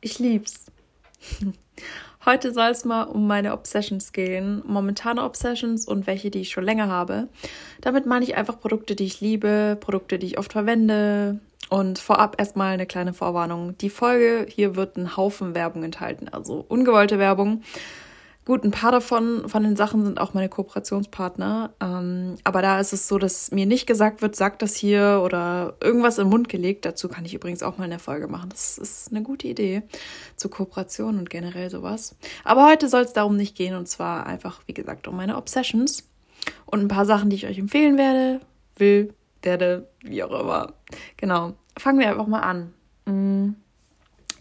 Ich lieb's. Heute soll es mal um meine Obsessions gehen, momentane Obsessions und welche, die ich schon länger habe. Damit meine ich einfach Produkte, die ich liebe, Produkte, die ich oft verwende. Und vorab erstmal eine kleine Vorwarnung. Die Folge hier wird einen Haufen Werbung enthalten, also ungewollte Werbung. Gut, ein paar davon von den Sachen sind auch meine Kooperationspartner. Ähm, aber da ist es so, dass mir nicht gesagt wird, sag das hier oder irgendwas im Mund gelegt. Dazu kann ich übrigens auch mal eine Folge machen. Das ist eine gute Idee zur Kooperation und generell sowas. Aber heute soll es darum nicht gehen und zwar einfach, wie gesagt, um meine Obsessions und ein paar Sachen, die ich euch empfehlen werde, will, werde, wie auch immer. Genau. Fangen wir einfach mal an. Mm.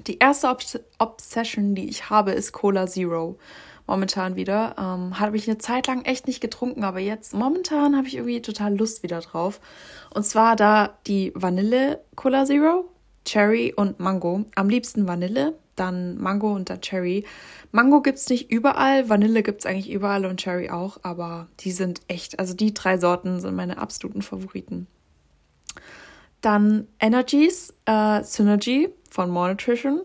Die erste Obs Obsession, die ich habe, ist Cola Zero momentan wieder. Ähm, habe ich eine Zeit lang echt nicht getrunken, aber jetzt momentan habe ich irgendwie total Lust wieder drauf. Und zwar da die Vanille Cola Zero, Cherry und Mango. Am liebsten Vanille, dann Mango und dann Cherry. Mango gibt es nicht überall, Vanille gibt es eigentlich überall und Cherry auch, aber die sind echt, also die drei Sorten sind meine absoluten Favoriten. Dann Energies, äh, Synergy von More Nutrition.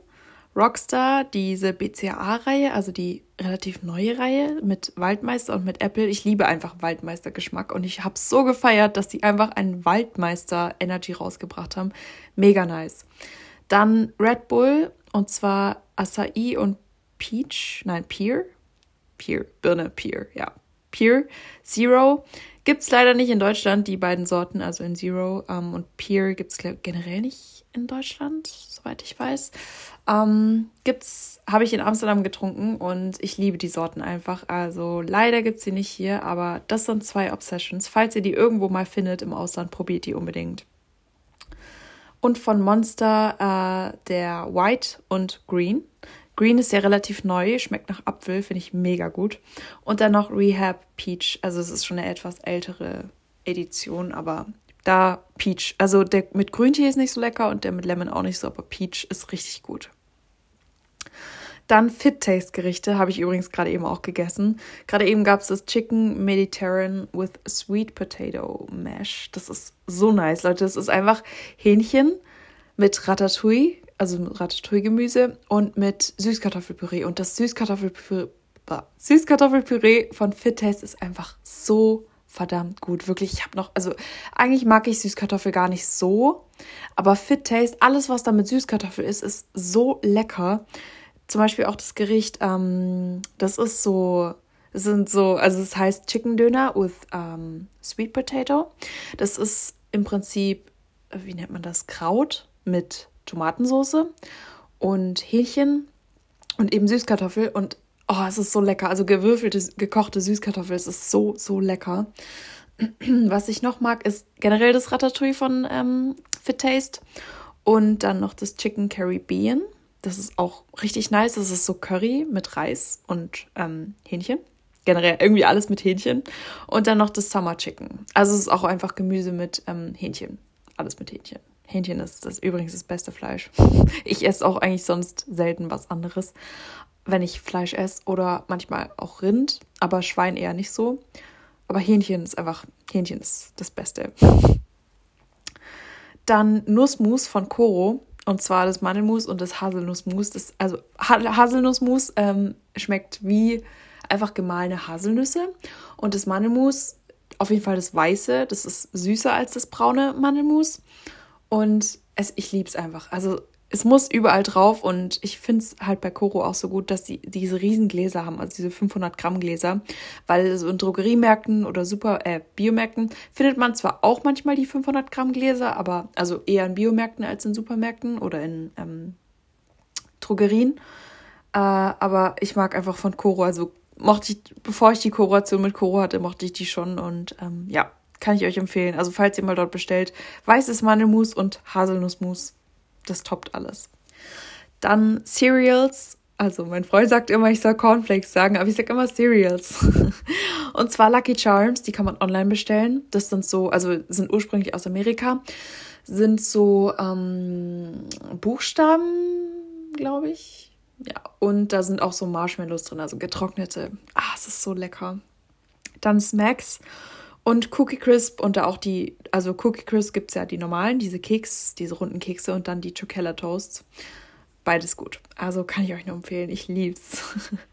Rockstar, diese BCAA-Reihe, also die relativ neue Reihe mit Waldmeister und mit Apple. Ich liebe einfach Waldmeister-Geschmack und ich habe so gefeiert, dass die einfach einen Waldmeister-Energy rausgebracht haben. Mega nice. Dann Red Bull und zwar Acai und Peach, nein, Pear. Pear, Birne, Pear, ja. Pear Zero. Gibt es leider nicht in Deutschland, die beiden Sorten, also in Zero ähm, und Pear gibt es generell nicht in Deutschland, soweit ich weiß. Ähm, gibt's, habe ich in Amsterdam getrunken und ich liebe die Sorten einfach. Also leider gibt es sie nicht hier, aber das sind zwei Obsessions. Falls ihr die irgendwo mal findet im Ausland, probiert die unbedingt. Und von Monster äh, der White und Green. Green ist ja relativ neu, schmeckt nach Apfel, finde ich mega gut. Und dann noch Rehab Peach, also es ist schon eine etwas ältere Edition, aber da Peach. Also der mit Grüntee ist nicht so lecker und der mit Lemon auch nicht so, aber Peach ist richtig gut. Dann Fit Taste Gerichte habe ich übrigens gerade eben auch gegessen. Gerade eben gab es das Chicken Mediterranean with Sweet Potato Mash. Das ist so nice, Leute. Das ist einfach Hähnchen mit Ratatouille, also Ratatouille-Gemüse und mit Süßkartoffelpüree. Und das Süßkartoffelpüree, Süßkartoffelpüree von Fit Taste ist einfach so verdammt gut. Wirklich, ich habe noch, also eigentlich mag ich Süßkartoffel gar nicht so, aber Fit Taste, alles was da mit Süßkartoffel ist, ist so lecker. Zum Beispiel auch das Gericht, ähm, das ist so, es sind so, also es heißt Chicken Döner with ähm, Sweet Potato. Das ist im Prinzip, wie nennt man das, Kraut mit Tomatensauce und Hähnchen und eben Süßkartoffel und Oh, es ist so lecker. Also gewürfelte, gekochte Süßkartoffel, es ist so, so lecker. Was ich noch mag, ist generell das Ratatouille von ähm, Fit Taste. Und dann noch das Chicken Caribbean. Das ist auch richtig nice. Das ist so Curry mit Reis und ähm, Hähnchen. Generell irgendwie alles mit Hähnchen. Und dann noch das Summer Chicken. Also es ist auch einfach Gemüse mit ähm, Hähnchen. Alles mit Hähnchen. Hähnchen ist das übrigens das beste Fleisch. Ich esse auch eigentlich sonst selten was anderes wenn ich Fleisch esse oder manchmal auch Rind, aber Schwein eher nicht so. Aber Hähnchen ist einfach, Hähnchen ist das Beste. Dann Nussmus von Koro. Und zwar das Mandelmus und das Haselnussmus. Das, also Haselnussmus ähm, schmeckt wie einfach gemahlene Haselnüsse. Und das Mandelmus, auf jeden Fall das weiße, das ist süßer als das braune Mandelmus. Und es, ich liebe es einfach. Also es muss überall drauf und ich finde es halt bei Koro auch so gut, dass sie diese riesen Gläser haben, also diese 500 Gramm Gläser, weil so in Drogeriemärkten oder Super äh, Biomärkten findet man zwar auch manchmal die 500 Gramm Gläser, aber also eher in Biomärkten als in Supermärkten oder in ähm, Drogerien. Äh, aber ich mag einfach von Koro, also mochte ich, bevor ich die Kooperation mit Koro hatte, mochte ich die schon und ähm, ja, kann ich euch empfehlen. Also falls ihr mal dort bestellt, weißes Mandelmus und Haselnussmus das toppt alles. Dann Cereals. Also mein Freund sagt immer, ich soll Cornflakes sagen, aber ich sage immer Cereals. Und zwar Lucky Charms, die kann man online bestellen. Das sind so, also sind ursprünglich aus Amerika, sind so ähm, Buchstaben, glaube ich. Ja, und da sind auch so Marshmallows drin, also getrocknete. Ah, es ist so lecker. Dann Smacks und Cookie Crisp und da auch die, also Cookie Crisp gibt es ja die normalen, diese Keks, diese runden Kekse und dann die Chocella Toasts. beides gut. Also kann ich euch nur empfehlen. Ich lieb's.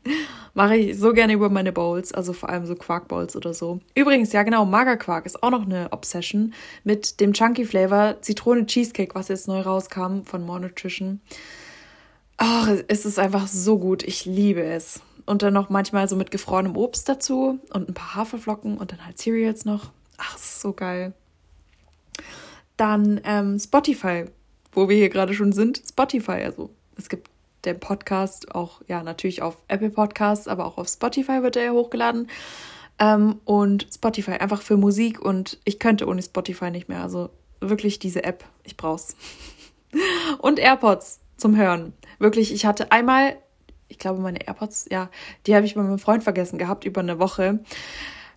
Mache ich so gerne über meine Bowls, also vor allem so Quark-Bowls oder so. Übrigens, ja genau, Magerquark ist auch noch eine Obsession mit dem Chunky Flavor Zitrone Cheesecake, was jetzt neu rauskam von More Nutrition. Ach, es ist einfach so gut. Ich liebe es. Und dann noch manchmal so mit gefrorenem Obst dazu und ein paar Haferflocken und dann halt Cereals noch. Ach, so geil. Dann ähm, Spotify, wo wir hier gerade schon sind. Spotify, also es gibt den Podcast auch, ja, natürlich auf Apple Podcasts, aber auch auf Spotify wird er hochgeladen. Ähm, und Spotify einfach für Musik und ich könnte ohne Spotify nicht mehr. Also wirklich diese App, ich brauch's. und AirPods zum Hören. Wirklich, ich hatte einmal, ich glaube, meine AirPods, ja, die habe ich bei meinem Freund vergessen gehabt über eine Woche.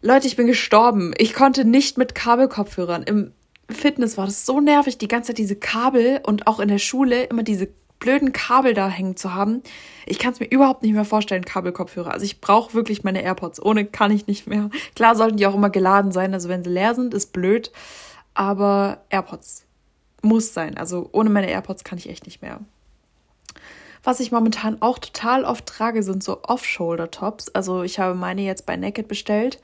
Leute, ich bin gestorben. Ich konnte nicht mit Kabelkopfhörern. Im Fitness war das so nervig, die ganze Zeit diese Kabel und auch in der Schule immer diese blöden Kabel da hängen zu haben. Ich kann es mir überhaupt nicht mehr vorstellen, Kabelkopfhörer. Also ich brauche wirklich meine AirPods. Ohne kann ich nicht mehr. Klar sollten die auch immer geladen sein. Also wenn sie leer sind, ist blöd. Aber AirPods muss sein. Also ohne meine AirPods kann ich echt nicht mehr. Was ich momentan auch total oft trage, sind so Off-Shoulder-Tops. Also ich habe meine jetzt bei Naked bestellt.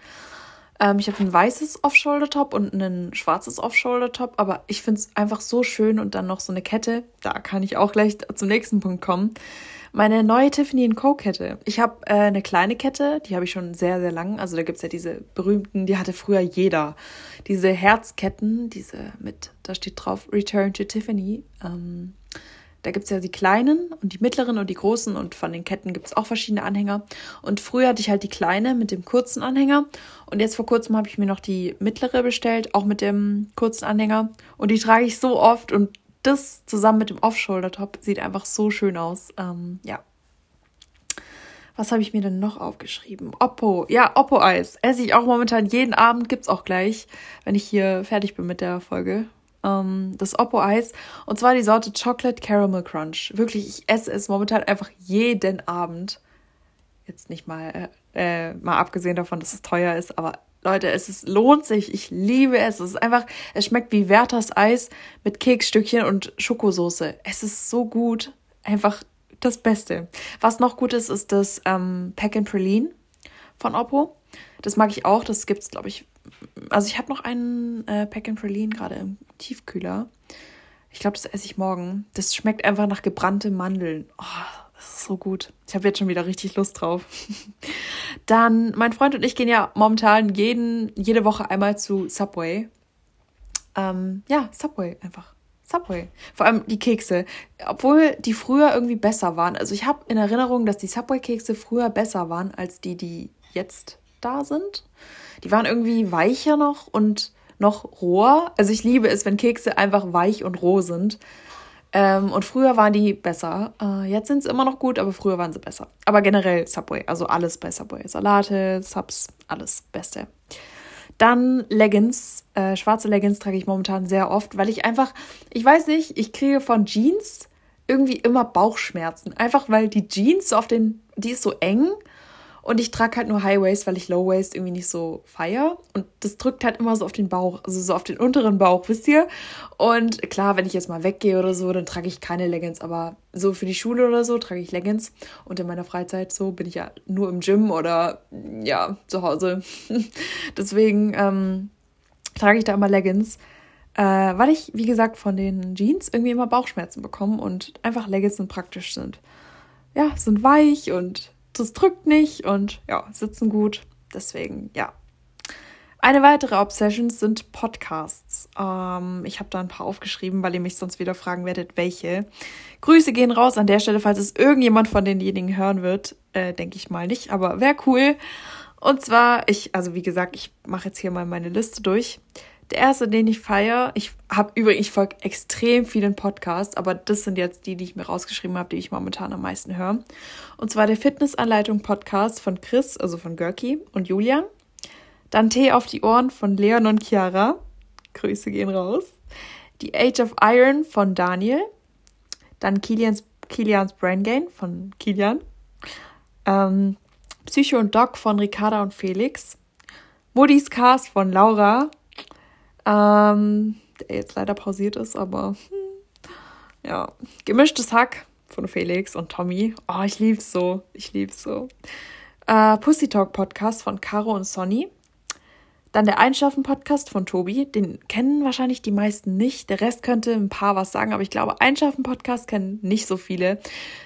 Ähm, ich habe ein weißes Off-Shoulder-Top und ein schwarzes Off-Shoulder-Top, aber ich finde es einfach so schön und dann noch so eine Kette. Da kann ich auch gleich zum nächsten Punkt kommen. Meine neue Tiffany Co. Kette. Ich habe äh, eine kleine Kette, die habe ich schon sehr, sehr lang. Also da gibt es ja diese berühmten, die hatte früher jeder. Diese Herzketten, diese mit, da steht drauf Return to Tiffany. Ähm, da gibt es ja die kleinen und die mittleren und die großen und von den Ketten gibt es auch verschiedene Anhänger. Und früher hatte ich halt die kleine mit dem kurzen Anhänger und jetzt vor kurzem habe ich mir noch die mittlere bestellt, auch mit dem kurzen Anhänger. Und die trage ich so oft und das zusammen mit dem Off-Shoulder-Top sieht einfach so schön aus. Ähm, ja. Was habe ich mir denn noch aufgeschrieben? Oppo. Ja, Oppo-Eis. Esse ich auch momentan jeden Abend. Gibt es auch gleich, wenn ich hier fertig bin mit der Folge ähm, das Oppo-Eis. Und zwar die Sorte Chocolate Caramel Crunch. Wirklich, ich esse es momentan einfach jeden Abend. Jetzt nicht mal, äh, äh, mal abgesehen davon, dass es teuer ist, aber Leute, es ist, lohnt sich. Ich liebe es. Es ist einfach, es schmeckt wie Werthers Eis mit Keksstückchen und Schokosoße. Es ist so gut. Einfach das Beste. Was noch gut ist, ist das ähm, Pack and Praline von Oppo. Das mag ich auch. Das gibt es, glaube ich, also ich habe noch einen äh, Pack and Praline gerade im Tiefkühler. Ich glaube, das esse ich morgen. Das schmeckt einfach nach gebrannten Mandeln. Oh, das ist so gut. Ich habe jetzt schon wieder richtig Lust drauf. Dann, mein Freund und ich gehen ja momentan jeden, jede Woche einmal zu Subway. Ähm, ja, Subway einfach. Subway. Vor allem die Kekse. Obwohl die früher irgendwie besser waren. Also ich habe in Erinnerung, dass die Subway-Kekse früher besser waren als die, die jetzt da sind. Die waren irgendwie weicher noch und noch roher. Also ich liebe es, wenn Kekse einfach weich und roh sind. Ähm, und früher waren die besser. Äh, jetzt sind sie immer noch gut, aber früher waren sie besser. Aber generell Subway, also alles bei Subway. Salate, Subs, alles Beste. Dann Leggings. Äh, schwarze Leggings trage ich momentan sehr oft, weil ich einfach, ich weiß nicht, ich kriege von Jeans irgendwie immer Bauchschmerzen. Einfach weil die Jeans auf den, die ist so eng und ich trage halt nur High Waist, weil ich Low Waist irgendwie nicht so feier. Und das drückt halt immer so auf den Bauch, also so auf den unteren Bauch, wisst ihr? Und klar, wenn ich jetzt mal weggehe oder so, dann trage ich keine Leggings. Aber so für die Schule oder so trage ich Leggings. Und in meiner Freizeit so bin ich ja nur im Gym oder ja, zu Hause. Deswegen ähm, trage ich da immer Leggings. Äh, weil ich, wie gesagt, von den Jeans irgendwie immer Bauchschmerzen bekomme und einfach Leggings sind praktisch sind. Ja, sind weich und das drückt nicht und ja, sitzen gut. Deswegen, ja. Eine weitere Obsession sind Podcasts. Ähm, ich habe da ein paar aufgeschrieben, weil ihr mich sonst wieder fragen werdet, welche. Grüße gehen raus an der Stelle, falls es irgendjemand von denjenigen hören wird. Äh, Denke ich mal nicht, aber wäre cool. Und zwar, ich, also wie gesagt, ich mache jetzt hier mal meine Liste durch. Der erste, den ich feiere, ich habe übrigens, ich folge extrem vielen Podcasts, aber das sind jetzt die, die ich mir rausgeschrieben habe, die ich momentan am meisten höre. Und zwar der Fitnessanleitung Podcast von Chris, also von Görki und Julian. Dann Tee auf die Ohren von Leon und Chiara. Grüße gehen raus. Die Age of Iron von Daniel. Dann Kilians, Kilians Brain Gain von Kilian. Ähm, Psycho und Doc von Ricarda und Felix. Moody's Cast von Laura ähm, der jetzt leider pausiert ist, aber hm, ja, gemischtes Hack von Felix und Tommy. Oh, ich lieb's so. Ich lieb's so. Äh, Pussy Talk Podcast von Caro und Sonny. Dann der Einschlafen-Podcast von Tobi. Den kennen wahrscheinlich die meisten nicht. Der Rest könnte ein paar was sagen, aber ich glaube, Einschlafen-Podcast kennen nicht so viele.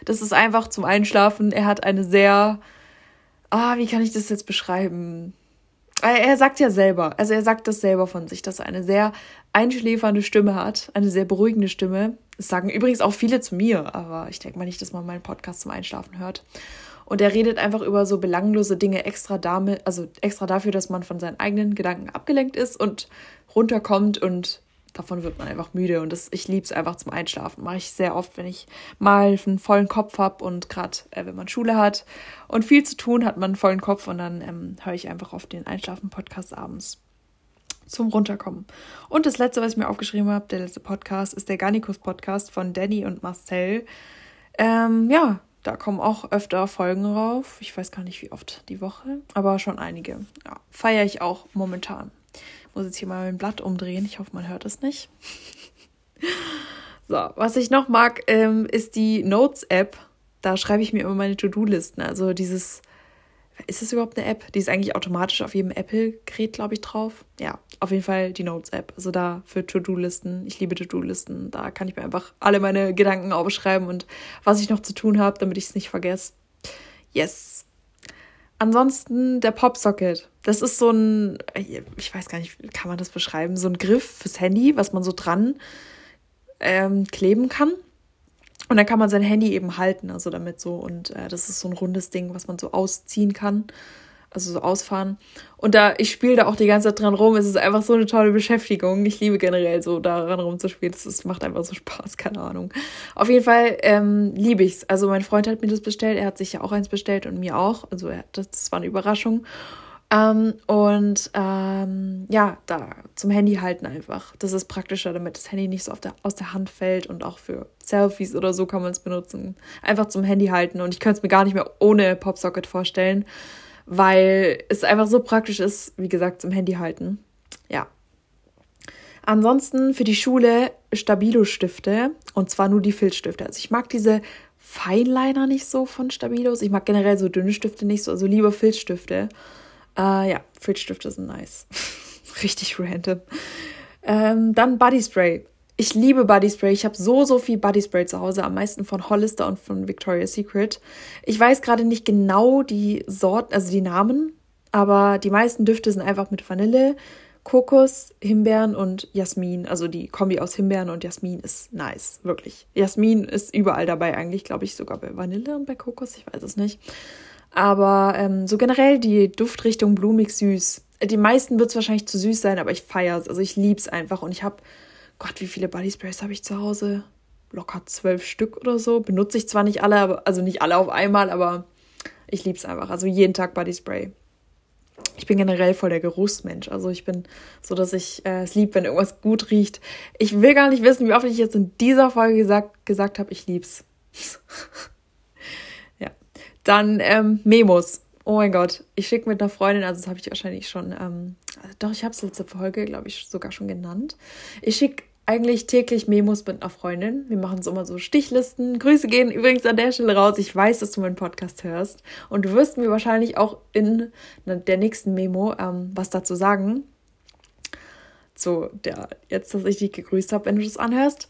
Das ist einfach zum Einschlafen. Er hat eine sehr. Ah, wie kann ich das jetzt beschreiben? Er sagt ja selber, also er sagt das selber von sich, dass er eine sehr einschläfernde Stimme hat, eine sehr beruhigende Stimme. Das sagen übrigens auch viele zu mir, aber ich denke mal nicht, dass man meinen Podcast zum Einschlafen hört. Und er redet einfach über so belanglose Dinge extra damit, also extra dafür, dass man von seinen eigenen Gedanken abgelenkt ist und runterkommt und davon wird man einfach müde. Und das, ich liebe es einfach zum Einschlafen. Mache ich sehr oft, wenn ich mal einen vollen Kopf habe und gerade äh, wenn man Schule hat und viel zu tun, hat man einen vollen Kopf und dann ähm, höre ich einfach auf den Einschlafen-Podcast abends zum Runterkommen. Und das letzte, was ich mir aufgeschrieben habe, der letzte Podcast, ist der Garnikus-Podcast von Danny und Marcel. Ähm, ja, da kommen auch öfter Folgen rauf. Ich weiß gar nicht, wie oft die Woche, aber schon einige. Ja, feiere ich auch momentan. Muss jetzt hier mal mein Blatt umdrehen. Ich hoffe, man hört es nicht. so, was ich noch mag, ähm, ist die Notes-App. Da schreibe ich mir immer meine To-Do-Listen. Also dieses ist das überhaupt eine App? Die ist eigentlich automatisch auf jedem Apple-Gerät, glaube ich, drauf. Ja, auf jeden Fall die Notes-App. Also da für To-Do-Listen. Ich liebe To-Do-Listen. Da kann ich mir einfach alle meine Gedanken aufschreiben und was ich noch zu tun habe, damit ich es nicht vergesse. Yes. Ansonsten der Popsocket. Das ist so ein, ich weiß gar nicht, kann man das beschreiben? So ein Griff fürs Handy, was man so dran ähm, kleben kann. Und dann kann man sein Handy eben halten, also damit so. Und äh, das ist so ein rundes Ding, was man so ausziehen kann. Also so ausfahren. Und da, ich spiele da auch die ganze Zeit dran rum. Es ist einfach so eine tolle Beschäftigung. Ich liebe generell so daran rumzuspielen. Das macht einfach so Spaß, keine Ahnung. Auf jeden Fall ähm, liebe ich's. Also mein Freund hat mir das bestellt. Er hat sich ja auch eins bestellt und mir auch. Also er, das, das war eine Überraschung. Ähm, und ähm, ja, da zum Handy halten einfach. Das ist praktischer, damit das Handy nicht so der, aus der Hand fällt und auch für Selfies oder so kann man es benutzen. Einfach zum Handy halten und ich könnte es mir gar nicht mehr ohne Popsocket vorstellen, weil es einfach so praktisch ist, wie gesagt, zum Handy halten. Ja. Ansonsten für die Schule Stabilo-Stifte und zwar nur die Filzstifte. Also ich mag diese Feinliner nicht so von Stabilos. Ich mag generell so dünne Stifte nicht so, also lieber Filzstifte. Äh, ja, Filzstifte sind nice. Richtig random. Ähm, dann Body Spray. Ich liebe Body Spray. Ich habe so, so viel Body Spray zu Hause. Am meisten von Hollister und von Victoria's Secret. Ich weiß gerade nicht genau die Sorten, also die Namen. Aber die meisten Düfte sind einfach mit Vanille, Kokos, Himbeeren und Jasmin. Also die Kombi aus Himbeeren und Jasmin ist nice, wirklich. Jasmin ist überall dabei eigentlich, glaube ich, sogar bei Vanille und bei Kokos, ich weiß es nicht. Aber ähm, so generell die Duftrichtung blumig süß. Die meisten wird es wahrscheinlich zu süß sein, aber ich feiere es. Also ich liebe es einfach. Und ich habe, Gott, wie viele Body Sprays habe ich zu Hause? Locker zwölf Stück oder so. Benutze ich zwar nicht alle, aber, also nicht alle auf einmal, aber ich liebe es einfach. Also jeden Tag Body Spray. Ich bin generell voll der Geruchsmensch. Also ich bin so, dass ich äh, es lieb, wenn irgendwas gut riecht. Ich will gar nicht wissen, wie oft ich jetzt in dieser Folge gesagt, gesagt habe, ich lieb's. Dann ähm, Memos. Oh mein Gott, ich schicke mit einer Freundin, also das habe ich wahrscheinlich schon, ähm, also doch, ich habe es letzte Folge, glaube ich, sogar schon genannt. Ich schicke eigentlich täglich Memos mit einer Freundin. Wir machen so immer so Stichlisten. Grüße gehen übrigens an der Stelle raus. Ich weiß, dass du meinen Podcast hörst. Und du wirst mir wahrscheinlich auch in der nächsten Memo ähm, was dazu sagen. So, der, jetzt, dass ich dich gegrüßt habe, wenn du das anhörst.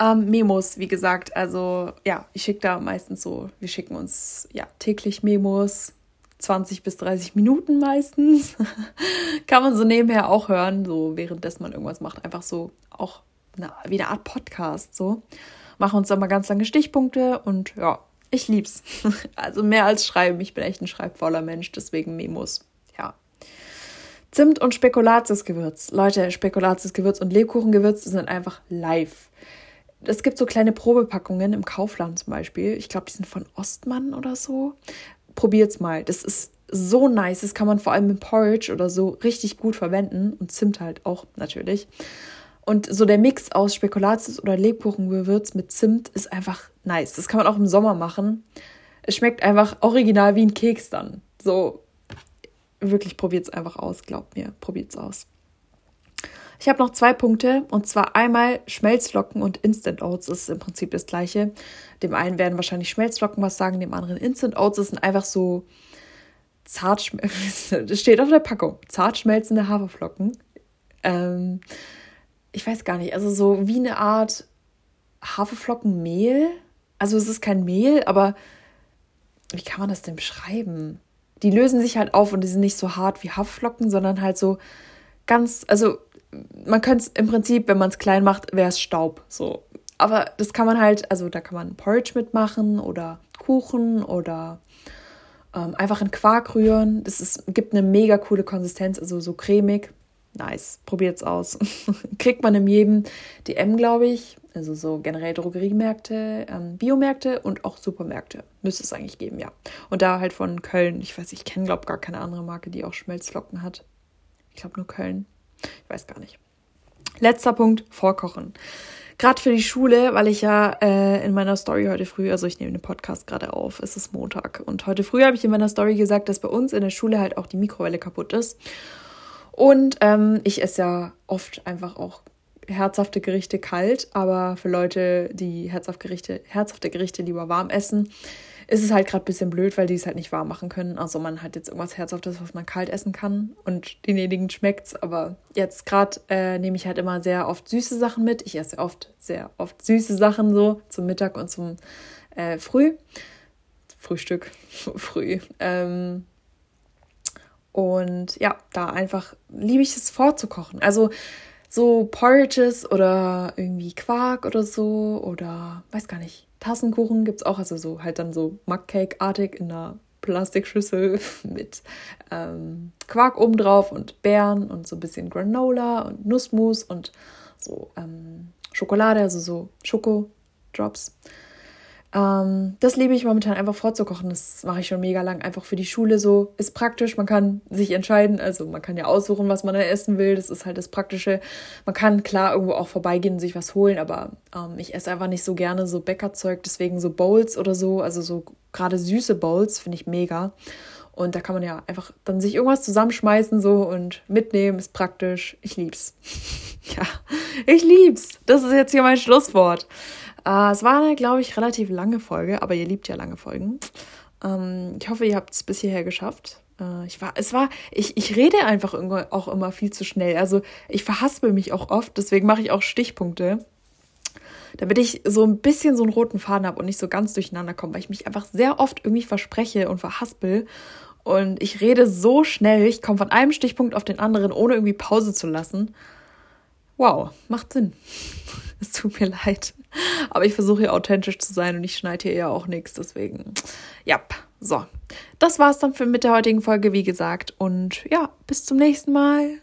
Ähm, Memos, wie gesagt, also ja, ich schicke da meistens so, wir schicken uns ja täglich Memos, 20 bis 30 Minuten meistens. Kann man so nebenher auch hören, so währenddessen man irgendwas macht, einfach so auch eine, wie eine Art Podcast so. Machen uns da mal ganz lange Stichpunkte und ja, ich lieb's. Also mehr als schreiben, ich bin echt ein schreibvoller Mensch, deswegen Memos. Ja. Zimt und Spekulatiusgewürz. Leute, Spekulatiusgewürz und Lebkuchengewürz sind einfach live es gibt so kleine Probepackungen im Kaufland zum Beispiel. Ich glaube, die sind von Ostmann oder so. Probiert's mal. Das ist so nice. Das kann man vor allem mit Porridge oder so richtig gut verwenden. Und Zimt halt auch natürlich. Und so der Mix aus Spekulatius oder Lebkuchengewürz mit Zimt ist einfach nice. Das kann man auch im Sommer machen. Es schmeckt einfach original wie ein Keks dann. So, wirklich probiert's einfach aus, glaubt mir. Probiert's aus. Ich habe noch zwei Punkte und zwar einmal Schmelzflocken und Instant Oats ist im Prinzip das gleiche. Dem einen werden wahrscheinlich Schmelzflocken was sagen, dem anderen Instant Oats. Das sind einfach so zart, das steht auf der Packung, zart schmelzende Haferflocken. Ähm, ich weiß gar nicht, also so wie eine Art Haferflockenmehl. Also es ist kein Mehl, aber wie kann man das denn beschreiben? Die lösen sich halt auf und die sind nicht so hart wie Haferflocken, sondern halt so ganz, also man könnte es im Prinzip, wenn man es klein macht, wäre es Staub. So. Aber das kann man halt, also da kann man Porridge mitmachen oder Kuchen oder ähm, einfach in Quark rühren. Das ist, gibt eine mega coole Konsistenz, also so cremig. Nice, probiert's aus. Kriegt man in jedem DM, glaube ich. Also so generell Drogeriemärkte, ähm, Biomärkte und auch Supermärkte. Müsste es eigentlich geben, ja. Und da halt von Köln. Ich weiß, ich kenne, glaube gar keine andere Marke, die auch Schmelzflocken hat. Ich glaube nur Köln. Weiß gar nicht. Letzter Punkt, Vorkochen. Gerade für die Schule, weil ich ja äh, in meiner Story heute früh, also ich nehme den Podcast gerade auf, es ist Montag. Und heute früh habe ich in meiner Story gesagt, dass bei uns in der Schule halt auch die Mikrowelle kaputt ist. Und ähm, ich esse ja oft einfach auch herzhafte Gerichte kalt, aber für Leute, die herzhafte Gerichte, herzhafte Gerichte lieber warm essen, ist es halt gerade ein bisschen blöd, weil die es halt nicht warm machen können. Also man hat jetzt irgendwas Herzhaftes, was man kalt essen kann und denjenigen schmeckt's. Aber jetzt gerade äh, nehme ich halt immer sehr oft süße Sachen mit. Ich esse oft, sehr oft süße Sachen so zum Mittag und zum äh, Früh. Frühstück, früh. Ähm, und ja, da einfach liebe ich es vorzukochen. Also so Porridges oder irgendwie Quark oder so oder weiß gar nicht. Tassenkuchen gibt es auch, also so halt dann so Mugcake-artig in einer Plastikschüssel mit ähm, Quark obendrauf und Beeren und so ein bisschen Granola und Nussmus und so ähm, Schokolade, also so Schokodrops. Ähm, das liebe ich momentan einfach vorzukochen. Das mache ich schon mega lang. Einfach für die Schule so. Ist praktisch. Man kann sich entscheiden. Also man kann ja aussuchen, was man da essen will. Das ist halt das Praktische. Man kann klar irgendwo auch vorbeigehen und sich was holen, aber ähm, ich esse einfach nicht so gerne so Bäckerzeug. Deswegen so Bowls oder so. Also so gerade süße Bowls finde ich mega. Und da kann man ja einfach dann sich irgendwas zusammenschmeißen so und mitnehmen, ist praktisch. Ich lieb's. ja, ich lieb's. Das ist jetzt hier mein Schlusswort. Äh, es war eine, glaube ich, relativ lange Folge, aber ihr liebt ja lange Folgen. Ähm, ich hoffe, ihr habt es bis hierher geschafft. Äh, ich war, es war, ich, ich rede einfach auch immer viel zu schnell. Also ich verhaspel mich auch oft, deswegen mache ich auch Stichpunkte damit ich so ein bisschen so einen roten Faden habe und nicht so ganz durcheinander komme, weil ich mich einfach sehr oft irgendwie verspreche und verhaspel. Und ich rede so schnell, ich komme von einem Stichpunkt auf den anderen, ohne irgendwie Pause zu lassen. Wow, macht Sinn. Es tut mir leid. Aber ich versuche hier authentisch zu sein und ich schneide hier ja auch nichts. Deswegen, ja, so. Das war's dann für, mit der heutigen Folge, wie gesagt. Und ja, bis zum nächsten Mal.